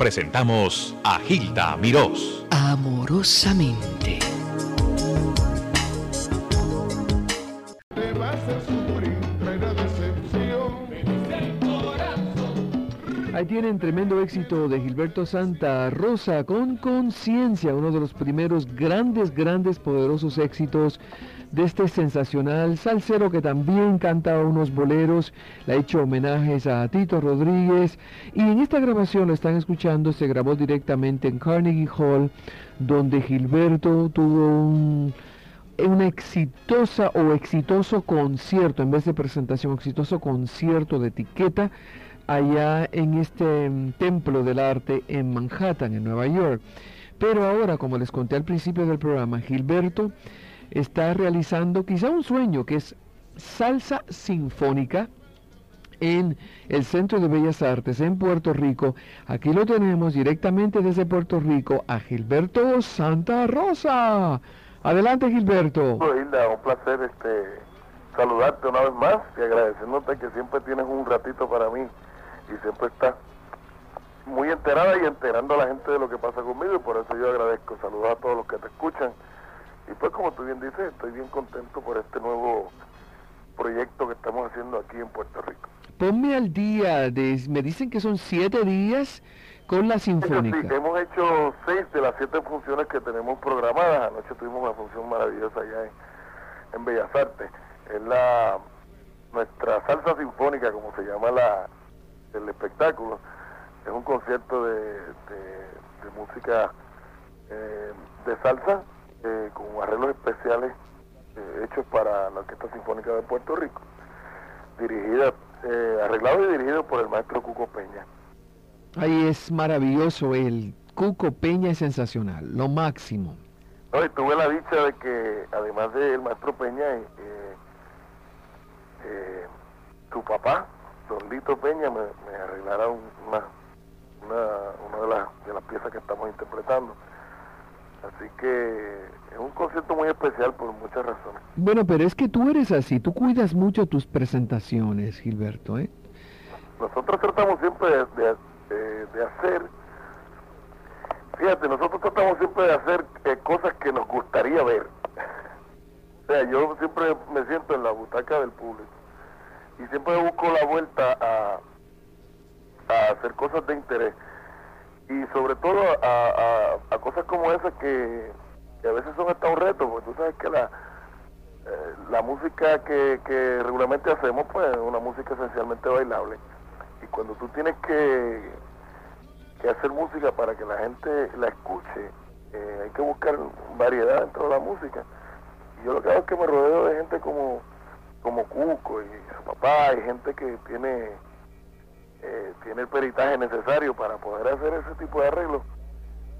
presentamos a Gilda Mirós. Amorosamente. Ahí tienen tremendo éxito de Gilberto Santa Rosa con conciencia, uno de los primeros grandes, grandes, poderosos éxitos de este sensacional salsero que también canta unos boleros, le ha hecho homenajes a Tito Rodríguez y en esta grabación lo están escuchando, se grabó directamente en Carnegie Hall, donde Gilberto tuvo un, una exitosa o exitoso concierto, en vez de presentación, exitoso concierto de etiqueta allá en este mm, templo del arte en Manhattan, en Nueva York. Pero ahora, como les conté al principio del programa, Gilberto está realizando quizá un sueño que es salsa sinfónica en el Centro de Bellas Artes en Puerto Rico. Aquí lo tenemos directamente desde Puerto Rico a Gilberto Santa Rosa. Adelante Gilberto. Hilda, un placer este, saludarte una vez más y agradeciéndote que siempre tienes un ratito para mí y siempre estás muy enterada y enterando a la gente de lo que pasa conmigo y por eso yo agradezco. Saludos a todos los que te escuchan y pues como tú bien dices, estoy bien contento por este nuevo proyecto que estamos haciendo aquí en Puerto Rico. Ponme al día, de, me dicen que son siete días con la Sinfónica. Sí, hemos hecho seis de las siete funciones que tenemos programadas. Anoche tuvimos una función maravillosa allá en, Bellas Artes. Es la nuestra salsa sinfónica, como se llama la el espectáculo. Es un concierto de, de, música eh, de salsa eh, con arreglos especiales eh, hechos para la Orquesta Sinfónica de Puerto Rico, dirigida, eh, arreglado y dirigido por el maestro Cuco Peña. Ahí es maravilloso, el Cuco Peña es sensacional, lo máximo. No, y tuve la dicha de que, además del maestro Peña, su papá, Don Lito Peña, me, me arreglara una, una, una de, las, de las piezas que estamos interpretando. Así que es un concierto muy especial por muchas razones. Bueno, pero es que tú eres así, tú cuidas mucho tus presentaciones, Gilberto, ¿eh? Nosotros tratamos siempre de, hacer, fíjate, nosotros tratamos siempre de hacer eh, cosas que nos gustaría ver. o sea, yo siempre me siento en la butaca del público y siempre busco la vuelta a, a hacer cosas de interés y sobre todo a, cosas como esas que, a veces son hasta un reto, porque tú sabes que la, eh, la música que, que regularmente hacemos pues es una música esencialmente bailable y cuando tú tienes que, que hacer música para que la gente la escuche, eh, hay que buscar variedad dentro de la música. Y yo lo que hago es que me rodeo de gente como, como Cuco y su papá y gente que tiene eh, tiene el peritaje necesario para poder hacer ese tipo de arreglos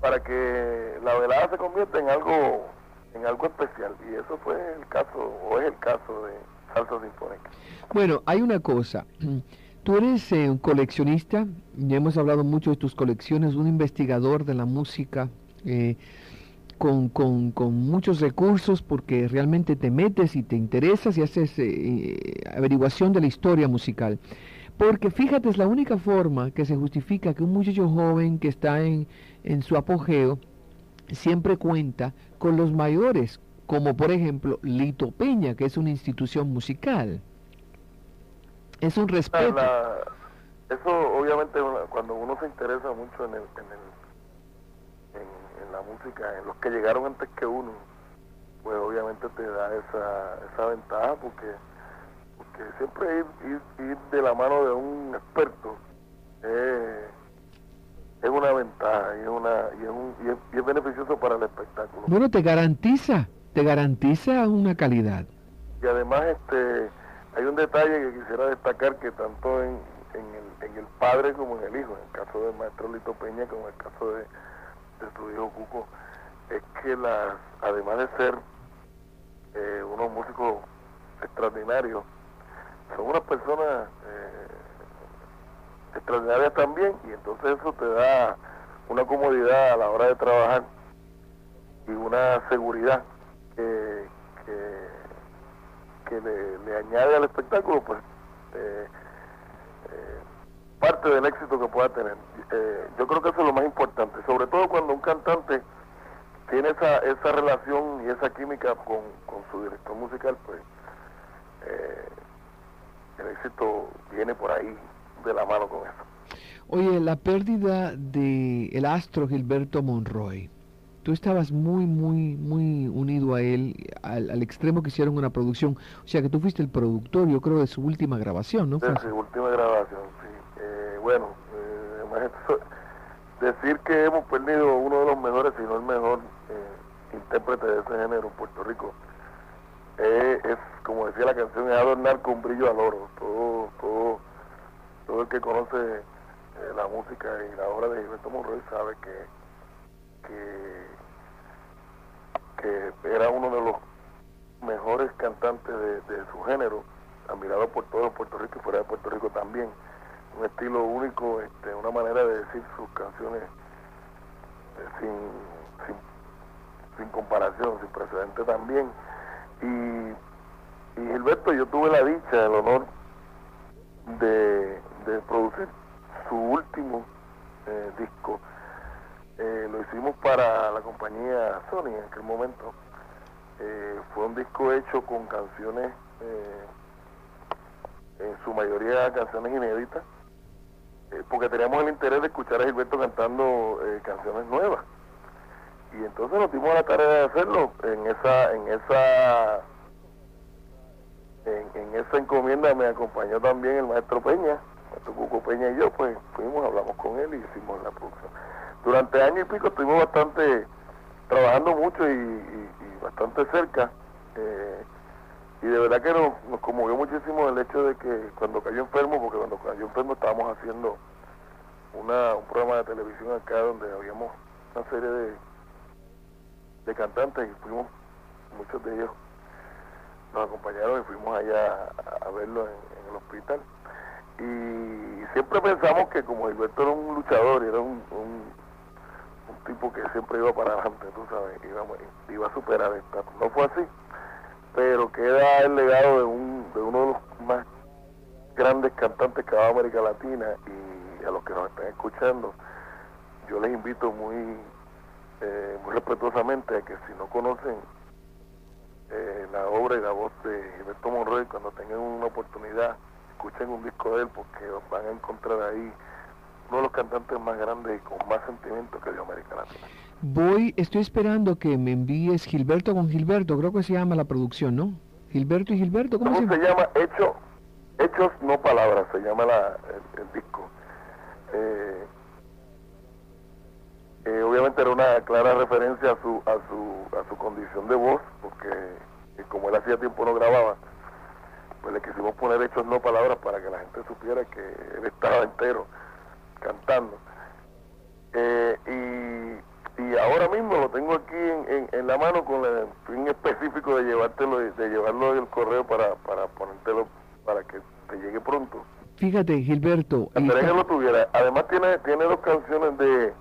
para que la velada se convierta en algo en algo especial y eso fue el caso o es el caso de Salsa Sinfónica. Bueno, hay una cosa. Tú eres eh, un coleccionista, ya hemos hablado mucho de tus colecciones, un investigador de la música eh, con, con, con, muchos recursos porque realmente te metes y te interesas y haces averiguación de la historia musical. Porque fíjate, es la única forma que se justifica que un muchacho joven que está en, en su apogeo siempre cuenta con los mayores, como por ejemplo Lito Peña, que es una institución musical. Es un respeto. eso obviamente cuando uno se interesa mucho en, el, en, el, en, la música, en los que llegaron antes que uno, pues obviamente te da esa, esa ventaja porque siempre ir, ir, de la mano de un experto es una ventaja y es, una, y es, un, y es, beneficioso para el espectáculo. Bueno, te garantiza, te garantiza una calidad. Y además este hay un detalle que quisiera destacar que tanto en, en, el, en el padre como en el hijo, en el caso del maestro Lito Peña como en el caso de, de su hijo Cuco, es que las, además de ser eh, unos músicos extraordinarios, son unas personas eh, extraordinarias también y entonces eso te da una comodidad a la hora de trabajar y una seguridad que, que, le, añade al espectáculo pues eh, eh, parte del éxito que pueda tener. Eh, yo creo que eso es lo más importante, sobre todo cuando un cantante tiene esa, esa relación y esa química con, con su director musical, pues eh, el éxito viene por ahí de la mano con eso. Oye, la pérdida de el astro Gilberto Monroy. Tú estabas muy, muy, muy unido a él, al, extremo que hicieron una producción. O sea, que tú fuiste el productor, yo creo, de su última grabación, ¿no? De su última grabación, sí. Eh, bueno, eh, decir que hemos perdido uno de los mejores, si no el mejor eh, intérprete de ese género en Puerto Rico, es, como decía la canción, es adornar con brillo al oro. Todo, todo, todo el que conoce eh, la música y la obra de Gilberto Monroy sabe que, que, era uno de los mejores cantantes de, su género, admirado por todo Puerto Rico y fuera de Puerto Rico también. Un estilo único, este, una manera de decir sus canciones eh, sin, sin, sin comparación, sin precedente también y, Gilberto, yo tuve la dicha, el honor de, producir su último eh, disco. Eh, lo hicimos para la compañía Sony en aquel momento. Eh, fue un disco hecho con canciones, en su mayoría canciones inéditas, porque teníamos el interés de escuchar a Gilberto cantando canciones nuevas y entonces nos dimos la tarea de hacerlo en esa en esa en, esa encomienda me acompañó también el maestro Peña maestro Cuco Peña y yo pues fuimos hablamos con él y hicimos la producción. Durante año y pico estuvimos bastante trabajando mucho y, bastante cerca eh, y de verdad que nos, nos conmovió muchísimo el hecho de que cuando cayó enfermo porque cuando cayó enfermo estábamos haciendo una, un programa de televisión acá donde habíamos una serie de cantantes y fuimos, muchos de ellos nos acompañaron y fuimos allá a, verlo en, el hospital. Y siempre pensamos que como Gilberto era un luchador, era un, un, tipo que siempre iba para adelante, tú sabes, iba, iba a superar esta. No fue así, pero queda el legado de, un, de uno de los más grandes cantantes que va a América Latina y a los que nos están escuchando, yo les invito muy eh, muy respetuosamente que si no conocen eh, la obra y la voz de Gilberto Monroy, cuando tengan una oportunidad, escuchen un disco de él porque van a encontrar ahí uno de los cantantes más grandes y con más sentimiento que dio América Latina. Voy, estoy esperando que me envíes Gilberto con Gilberto, creo que se llama la producción, ¿no? Gilberto y Gilberto, ¿cómo, se, llama? Hecho, Hechos no palabras, se llama la, el, disco. Eh, eh, obviamente era una clara referencia a su, a su, a su condición de voz, porque eh, como él hacía tiempo no grababa, pues le quisimos poner hechos no palabras para que la gente supiera que él estaba entero cantando. Eh, y, y ahora mismo lo tengo aquí en, en, la mano con el fin específico de llevártelo, de llevarlo el correo para, para ponértelo para que te llegue pronto. Fíjate, Gilberto. que lo tuviera. Además tiene, tiene dos canciones de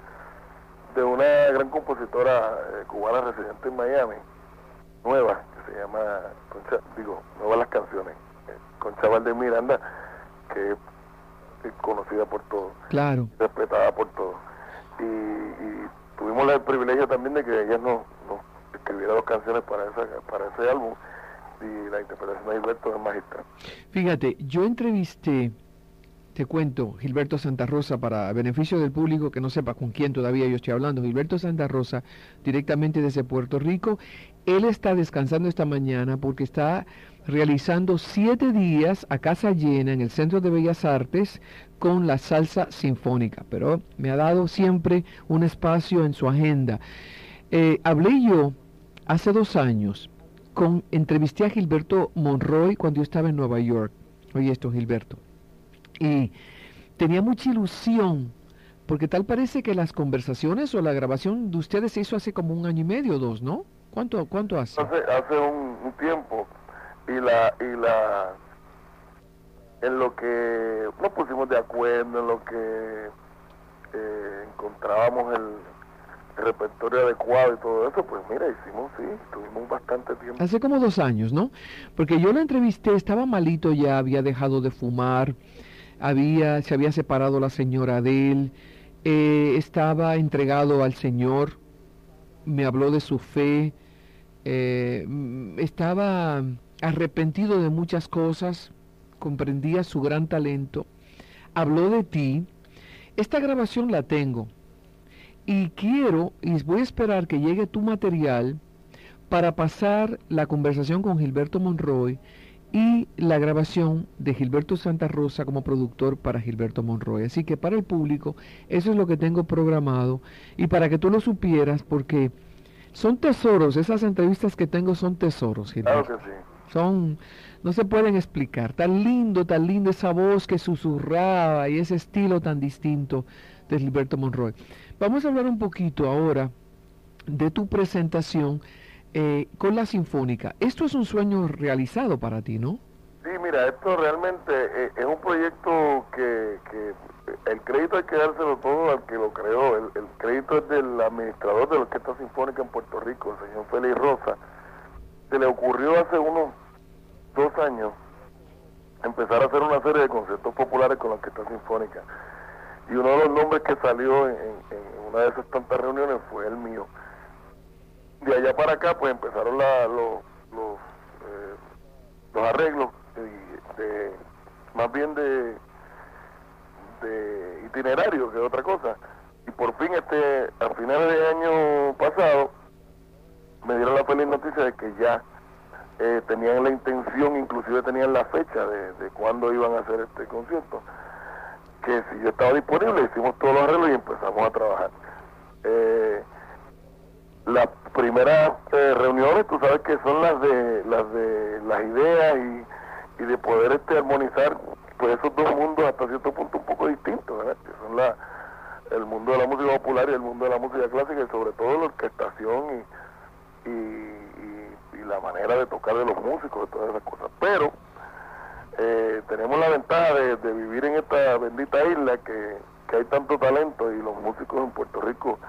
de una gran compositora eh, cubana residente en Miami, nueva, que se llama, Concha, digo, nuevas las canciones, eh, Concha de Miranda, que es conocida por todos, claro. respetada por todos. Y, tuvimos el privilegio también de que ella nos, escribiera dos canciones para, esa, para ese álbum y la interpretación de Gilberto es magistral. Fíjate, yo entrevisté te cuento, Gilberto Santa Rosa, para beneficio del público que no sepa con quién todavía yo estoy hablando, Gilberto Santa Rosa, directamente desde Puerto Rico, él está descansando esta mañana porque está realizando siete días a casa llena en el Centro de Bellas Artes con la salsa sinfónica, pero me ha dado siempre un espacio en su agenda. Eh, hablé yo hace dos años, con, entrevisté a Gilberto Monroy cuando yo estaba en Nueva York. Oye esto, Gilberto y tenía mucha ilusión, porque tal parece que las conversaciones o la grabación de ustedes se hizo hace como un año y medio o dos, ¿no? ¿Cuánto, cuánto hace? Hace, un, tiempo y la y la en lo que nos pusimos de acuerdo, en lo que eh, encontrábamos el, repertorio adecuado y todo eso, pues mira, hicimos, sí, tuvimos bastante tiempo. Hace como dos años, ¿no? Porque yo lo entrevisté, estaba malito ya, había dejado de fumar, había, se había separado la señora de él, eh, estaba entregado al Señor, me habló de su fe, eh, estaba arrepentido de muchas cosas, comprendía su gran talento, habló de ti. Esta grabación la tengo y quiero y voy a esperar que llegue tu material para pasar la conversación con Gilberto Monroy y la grabación de Gilberto Santa Rosa como productor para Gilberto Monroy. Así que para el público eso es lo que tengo programado y para que tú lo supieras porque son tesoros, esas entrevistas que tengo son tesoros, Gilberto. Claro que sí. Son, no se pueden explicar, tan lindo, tan linda esa voz que susurraba y ese estilo tan distinto de Gilberto Monroy. Vamos a hablar un poquito ahora de tu presentación eh, con la Sinfónica. Esto es un sueño realizado para ti, ¿no? Sí, mira, esto realmente eh, es un proyecto que, el crédito hay que dárselo todo al que lo creó. El, crédito es del administrador de la Orquesta Sinfónica en Puerto Rico, el señor Félix Rosa. Se le ocurrió hace unos dos años empezar a hacer una serie de conciertos populares con la Orquesta Sinfónica. Y uno de los nombres que salió en una de esas tantas reuniones fue el mío de allá para acá pues empezaron la, los, los, eh, los arreglos de, más bien de, de itinerario que otra cosa. Y por fin este a finales de año pasado me dieron la feliz noticia de que ya eh, tenían la intención inclusive tenían la fecha de, de cuándo iban a hacer este concierto. Que si yo estaba disponible hicimos todos los arreglos y empezamos a trabajar. Eh, las primeras eh, reuniones, tú sabes que son las de las de las ideas y, y de poder este armonizar pues esos dos mundos hasta cierto punto un poco distintos, ¿verdad? que son la el mundo de la música popular y el mundo de la música clásica y sobre todo la orquestación y, y, y, la manera de tocar de los músicos, de todas esas cosas. Pero eh, tenemos la ventaja de, de, vivir en esta bendita isla que, que hay tanto talento y los músicos en Puerto Rico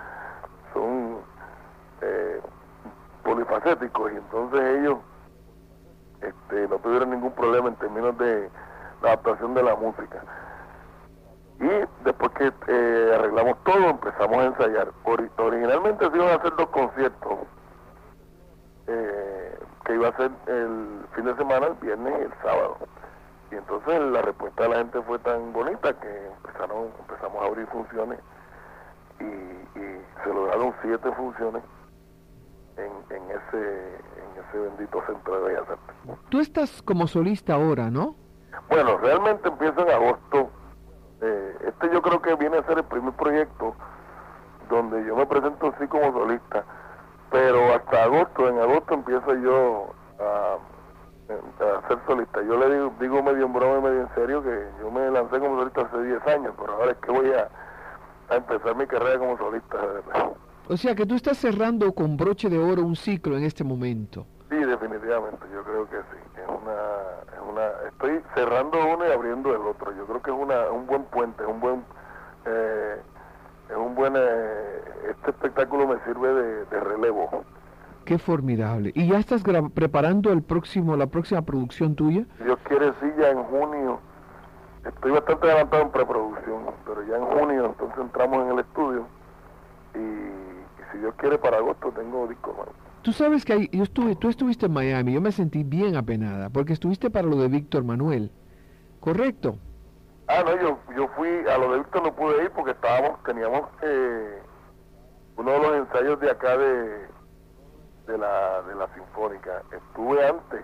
son eh, y entonces ellos este, no tuvieron ningún problema en términos de la adaptación de la música. Y después que eh, arreglamos todo, empezamos a ensayar. originalmente se iban a hacer dos conciertos, eh, que iba a ser el fin de semana, el viernes y el sábado. Y entonces la respuesta de la gente fue tan bonita que empezaron, empezamos a abrir funciones y, y se lograron siete funciones ese, en ese bendito centro de Bellas Artes. Tú estás como solista ahora, ¿no? Bueno, realmente empiezo en agosto. Eh, este yo creo que viene a ser el primer proyecto donde yo me presento así como solista, pero hasta agosto, en agosto empiezo yo a, a ser solista. Yo le digo, digo medio en broma y medio en serio que yo me lancé como solista hace 10 años, pero ahora es que voy a, a empezar mi carrera como solista. O sea que tú estás cerrando con broche de oro un ciclo en este momento. Sí, definitivamente, yo creo que sí. Es una, es una, estoy cerrando uno y abriendo el otro. Yo creo que es una, un buen puente, es un buen, eh, es un buen, eh, este espectáculo me sirve de, relevo. Qué formidable. ¿Y ya estás preparando el próximo, la próxima producción tuya? Dios quiere, sí, ya en junio. Estoy bastante adelantado en preproducción, pero ya en junio entonces entramos en el estudio y si Dios quiere para agosto tengo disco nuevo. Tú sabes que yo estuve, tú estuviste en Miami, yo me sentí bien apenada, porque estuviste para lo de Víctor Manuel, ¿correcto? Ah, no, yo, yo fui, a lo de Víctor no pude ir porque estábamos, teníamos eh, uno de los ensayos de acá de, de la, de la Sinfónica. Estuve antes,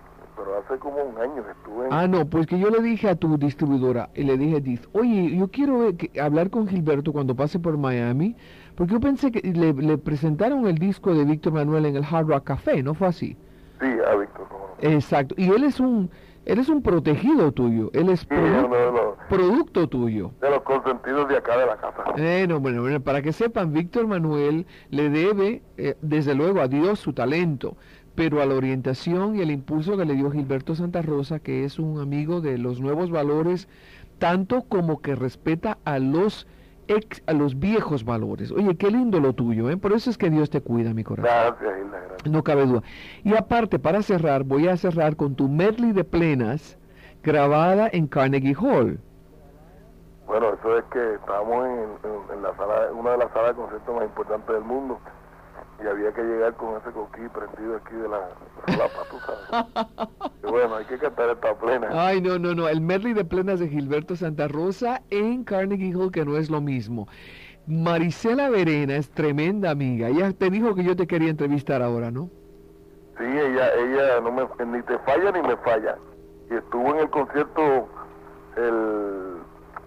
como un año estuve Ah, no, pues que yo le dije a tu distribuidora, y le dije, oye, yo quiero hablar con Gilberto cuando pase por Miami, porque yo pensé que le, presentaron el disco de Víctor Manuel en el Hard Rock Café, ¿no fue así? Sí, a Víctor. Exacto, y él es un... Él es un protegido tuyo, él es producto tuyo. De los consentidos de acá de la casa. Bueno, bueno, bueno, para que sepan, Víctor Manuel le debe, eh, desde luego, a Dios su talento, pero a la orientación y el impulso que le dio Gilberto Santa Rosa, que es un amigo de los nuevos valores, tanto como que respeta a los ex, a los viejos valores. Oye, qué lindo lo tuyo, ¿eh? Por eso es que Dios te cuida, mi corazón. Gracias, gracias. No cabe duda. Y aparte, para cerrar, voy a cerrar con tu medley de plenas grabada en Carnegie Hall. Bueno, eso es que estábamos en, en, la sala, una de las salas de conciertos más importantes del mundo y había que llegar con ese coquí prendido aquí de la solapa, tú sabes. Y bueno, hay que cantar esta plena. Ay, no, no, no, el medley de plenas de Gilberto Santa Rosa en Carnegie Hall, que no es lo mismo. Marisela Verena es tremenda amiga. Ella te dijo que yo te quería entrevistar ahora, ¿no? Sí, ella, ella no me, ni te falla ni me falla. Y estuvo en el concierto el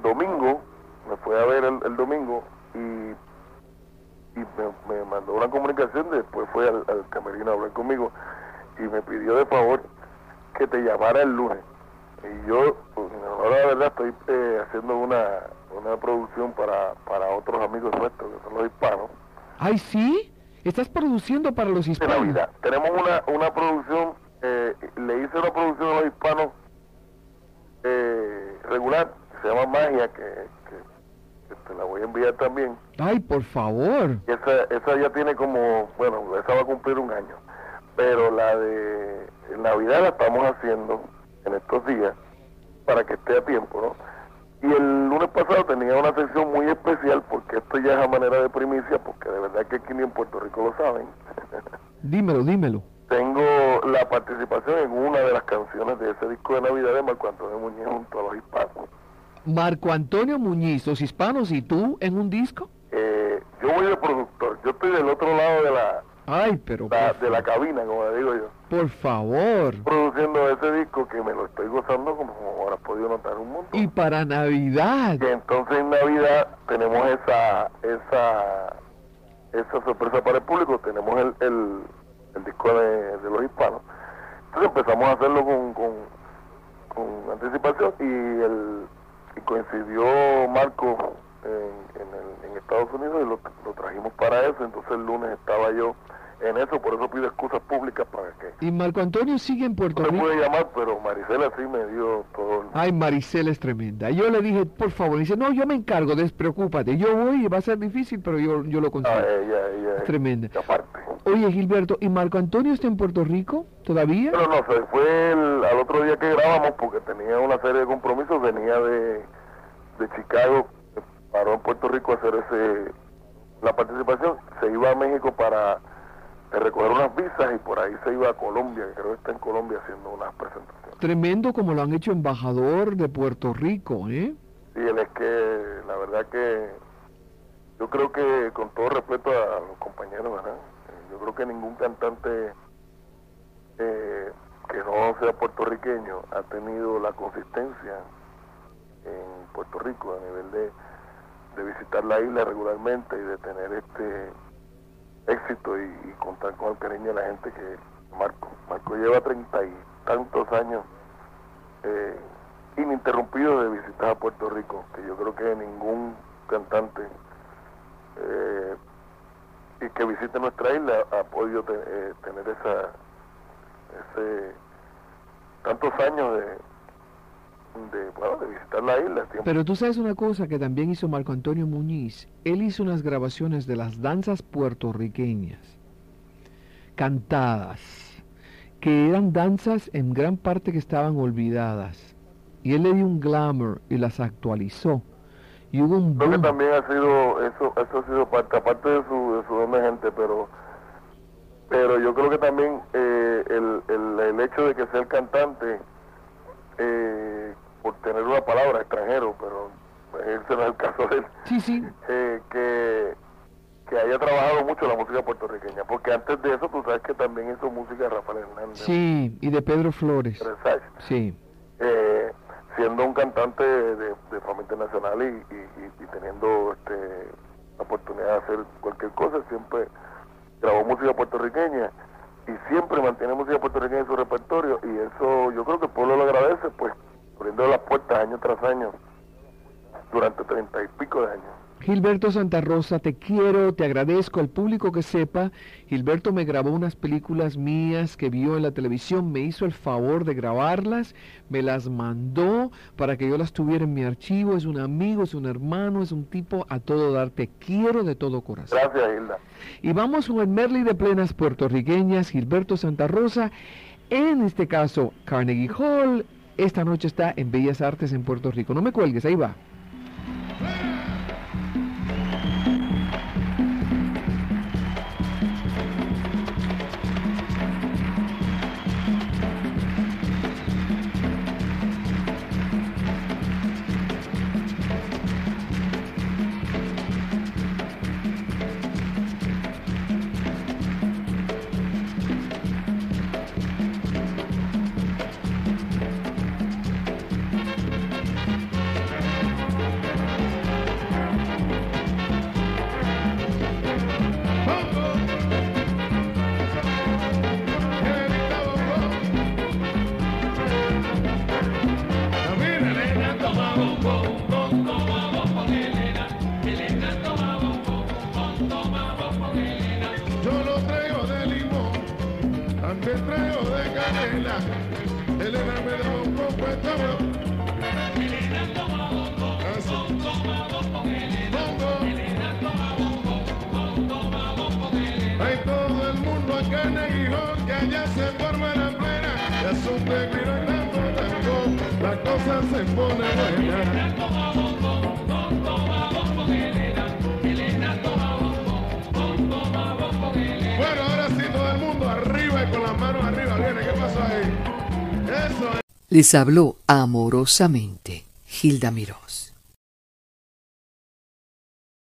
domingo, me fue a ver el, domingo me, mandó una comunicación, después fue al, camerino a hablar conmigo y me pidió de favor que te llamara el lunes. Y yo, pues, ahora la verdad, estoy eh, haciendo una, una producción para, para otros amigos nuestros, que son los hispanos. ¡Ay, sí! ¿Estás produciendo para los hispanos? De Navidad. Tenemos una, una producción, eh, le hice una producción a los hispanos eh, regular, se llama Magia, que, te la voy a enviar también. ¡Ay, por favor! Esa, esa ya tiene como, bueno, esa va a cumplir un año. Pero la de Navidad la estamos haciendo en estos días para que esté a tiempo, ¿no? Y el lunes pasado tenía una sección muy especial porque esto ya es a manera de primicia, porque de verdad que aquí ni en Puerto Rico lo saben. dímelo, dímelo. Tengo la participación en una de las canciones de ese disco de Navidad de Marco Antonio Muñiz junto a los hispanos. Marco Antonio Muñiz, los hispanos y tú en un disco? Eh, yo voy de productor, yo estoy del otro lado de la, Ay, pero de la cabina, como digo yo. Por favor. Produciendo ese disco que me lo estoy gozando como habrás podido notar un montón. Y para Navidad. Y entonces en Navidad tenemos esa esa esa sorpresa para el público, tenemos el, el, disco de, los hispanos. Entonces empezamos a hacerlo con, con, con anticipación y el coincidió Marco en, en, en Estados Unidos y lo, lo trajimos para eso, entonces el lunes estaba yo en eso, por eso pido excusas públicas para que... ¿Y Marco Antonio sigue en Puerto Rico? No puede llamar, pero Marisela sí me dio todo... Ay, Marisela es tremenda. Yo le dije, por favor, dice, no, yo me encargo, despreocúpate. Yo voy va a ser difícil, pero yo, yo lo consigo. Ah, ella, ella, es tremenda. Aparte. Oye, Gilberto, ¿y Marco Antonio está en Puerto Rico todavía? No, no, se fue el, al otro día que grabamos porque tenía una serie de compromisos, venía de, de Chicago, paró en Puerto Rico a hacer ese la participación, se iba a México para de recoger unas visas y por ahí se iba a Colombia, creo que está en Colombia haciendo unas presentaciones. Tremendo como lo han hecho embajador de Puerto Rico, ¿eh? Sí, él es que la verdad que yo creo que con todo respeto a los compañeros, ¿verdad? Yo creo que ningún cantante eh, que no sea puertorriqueño ha tenido la consistencia en Puerto Rico a nivel de, de visitar la isla regularmente y de tener este éxito y, contar con el cariño de la gente que Marco. Marco lleva treinta y tantos años eh, ininterrumpido de visitar a Puerto Rico, que yo creo que ningún cantante eh, y que visite nuestra isla ha podido eh, tener esa ese tantos años de, de, bueno, de visitar la isla. Pero tú sabes una cosa que también hizo Marco Antonio Muñiz. Él hizo unas grabaciones de las danzas puertorriqueñas, cantadas, que eran danzas en gran parte que estaban olvidadas. Y él le dio un glamour y las actualizó. Y hubo un Creo que también ha sido, eso, eso ha sido parte, aparte de su, de su gente, pero pero yo creo que también eh, el, el, el hecho de que sea el cantante eh, por tener una palabra extranjero, pero ese no es el caso de él, sí, sí. Eh, que, que haya trabajado mucho la música puertorriqueña, porque antes de eso tú sabes que también hizo música de Rafael Hernández. Sí, y de Pedro Flores. Sí. Eh, siendo un cantante de, de fama internacional y, y, y, teniendo este, la oportunidad de hacer cualquier cosa, siempre grabó música puertorriqueña y siempre mantiene música puertorriqueña en su repertorio y eso yo creo que el pueblo lo agradece, pues abriendo las puertas año tras año durante treinta y pico de años. Gilberto Santa Rosa, te quiero, te agradezco al público que sepa. Gilberto me grabó unas películas mías que vio en la televisión, me hizo el favor de grabarlas, me las mandó para que yo las tuviera en mi archivo. Es un amigo, es un hermano, es un tipo a todo dar. Te quiero de todo corazón. Gracias, Hilda. Y vamos con el Merly de plenas puertorriqueñas, Gilberto Santa Rosa. En este caso, Carnegie Hall. Esta noche está en Bellas Artes en Puerto Rico. No me cuelgues, ahí va. Te traigo de canela. Elena me da un poco de Hay todo el mundo acá en el que allá se forma la plena. Ya son de tanto tango, la cosa se pone buena. Con las manos arriba. Viene, ¿qué pasó ahí? Eso es. Les habló amorosamente Gilda Mirós.